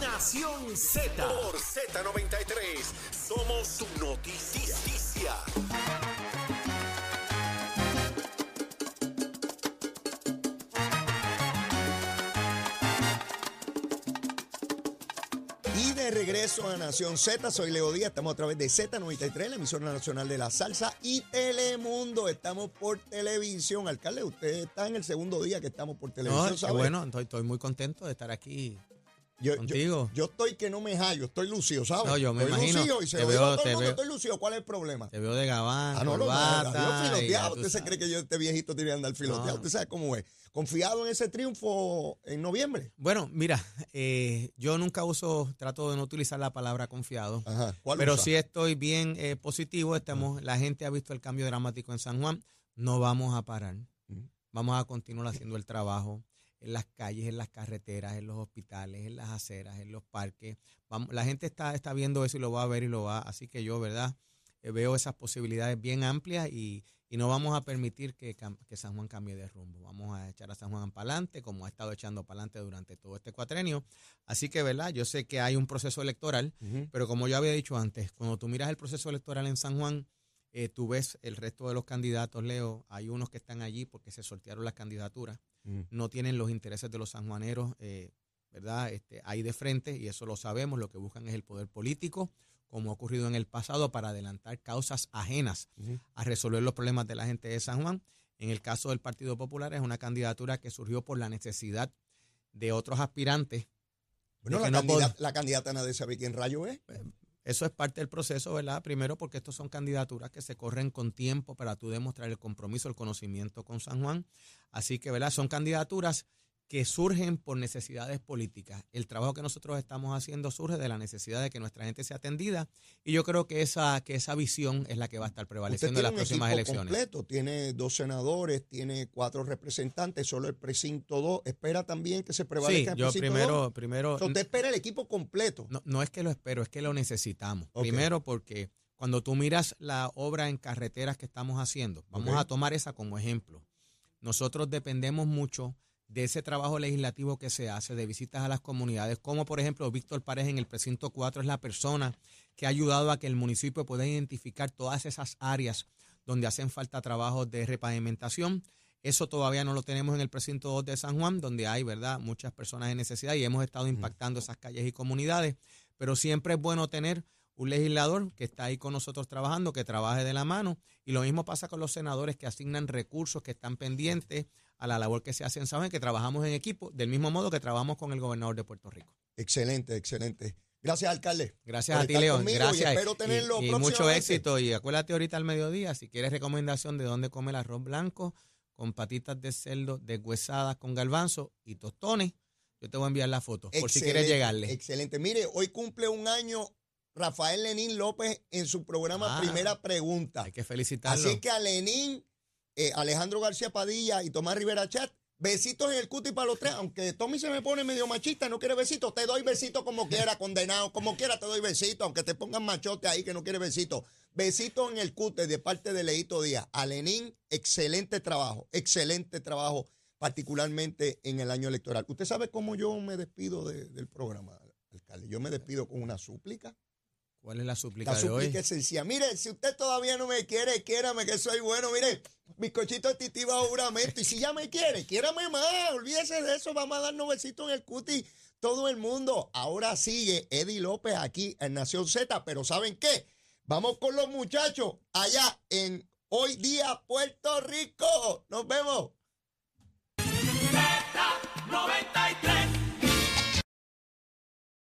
Nación Z. Por Z93, somos su noticia. Y de regreso a Nación Z, soy Leo Díaz, estamos a través de Z93, la emisora nacional de la salsa y Telemundo. Estamos por televisión. Alcalde, usted está en el segundo día que estamos por televisión, No, ¿sabe? bueno, estoy, estoy muy contento de estar aquí. Yo, yo- estoy que no me hallo, estoy lucido, ¿sabes? No, yo me estoy imagino. lucido y se Te lo digo a veo- todo te el mundo, veo- estoy lucido. ¿Cuál es el problema? Te veo de gabán, Ah, no, no, corbata, yo filoteado. Usted se cree que yo, este viejito tiene que andar filoteado. No. Usted sabe cómo es. Confiado en ese triunfo en noviembre. Bueno, mira, eh, yo nunca uso, trato de no utilizar la palabra confiado, Ajá. ¿Cuál pero usa? sí estoy bien eh, positivo. Estamos, la gente ha visto el cambio dramático en San Juan. No vamos a parar. Vamos a continuar haciendo el trabajo en las calles, en las carreteras, en los hospitales, en las aceras, en los parques. Vamos, la gente está, está viendo eso y lo va a ver y lo va. Así que yo, ¿verdad? Eh, veo esas posibilidades bien amplias y, y no vamos a permitir que, San Juan cambie de rumbo. Vamos a echar a San Juan para adelante, como ha estado echando para adelante durante todo este cuatrenio. Así que, ¿verdad? Yo sé que hay un proceso electoral, pero como yo había dicho antes, cuando tú miras el proceso electoral en San Juan, eh, tú ves el resto de los candidatos, Leo, hay unos que están allí porque se sortearon las candidaturas, Ujú. no tienen los intereses de los sanjuaneros, eh, ¿verdad? Este, ahí de frente, y eso lo sabemos, lo que buscan es el poder político, como ha ocurrido en el pasado, para adelantar causas ajenas a resolver los problemas de la gente de San Juan. En el caso del Partido Popular es una candidatura que surgió por la necesidad de otros aspirantes. Bueno, la, no candidata, la candidata nadie sabe quién rayo es. Eso es parte del proceso, ¿verdad? Primero porque estos son candidaturas que se corren con tiempo para tú demostrar el compromiso, el conocimiento con San Juan. Así que, ¿verdad? Son candidaturas que surgen por necesidades políticas. El trabajo que nosotros estamos haciendo surge de la necesidad de que nuestra gente sea atendida y yo creo que esa, que esa visión es la que va a estar prevaleciendo en las próximas elecciones. completo, tiene dos senadores, tiene cuatro representantes, solo el precinto 2. Espera también que se Sí, prevalezca el yo precinto primero, dos? primero, usted espera el equipo completo. No, no es que lo espero, es que lo necesitamos. Primero porque cuando tú miras la obra en carreteras que estamos haciendo, vamos a tomar esa como ejemplo. Nosotros dependemos mucho de ese trabajo legislativo que se hace, de visitas a las comunidades, como por ejemplo Víctor Párez en el precinto 4 es la persona que ha ayudado a que el municipio pueda identificar todas esas áreas donde hacen falta trabajos de repavimentación. Eso todavía no lo tenemos en el precinto 2 de San Juan, donde hay, ¿verdad?, muchas personas en necesidad y hemos estado impactando esas calles y comunidades. Pero siempre es bueno tener un legislador que está ahí con nosotros trabajando, que trabaje de la mano. Y lo mismo pasa con los senadores que asignan recursos, que están pendientes a la labor que se hace en San Juan, que trabajamos en equipo, del mismo modo que trabajamos con el gobernador de Puerto Rico. Excelente, excelente. Gracias, alcalde. Gracias a ti, León. Gracias. Y espero tenerlo y, y mucho éxito. Y acuérdate ahorita al mediodía, si quieres recomendación de dónde comer arroz blanco con patitas de cerdo deshuesadas con garbanzo y tostones, yo te voy a enviar la foto por si quieres llegarle. Excelente. Mire, hoy cumple un año Rafael Lenín López en su programa Ah, Primera Pregunta. Hay que felicitarlo. Así que a Lenín, eh, Alejandro García Padilla y Tomás Rivera Chat, besitos en el cuti para los tres. Aunque Tommy se me pone medio machista, no quiere besitos, te doy besitos como quiera, condenado. Como quiera te doy besitos, aunque te pongan machote ahí que no quiere besitos. Besitos en el cuti de parte de Leito Díaz. A Lenín, excelente trabajo, excelente trabajo, particularmente en el año electoral. ¿Usted sabe cómo yo me despido de- del programa, alcalde? Yo me despido con una súplica. ¿Cuál es la súplica La de hoy? súplica es sencilla. Mire, si usted todavía no me quiere, quiérame que soy bueno. Mire, bizcochito bajo juramento. Y si ya me quiere, quiérame más. Olvídese de eso. Vamos a darnos besitos en el cuti. Todo el mundo. Ahora sigue Eddie López aquí en Nación Z. Pero ¿saben qué? Vamos con los muchachos allá en Hoy Día Puerto Rico. Nos vemos.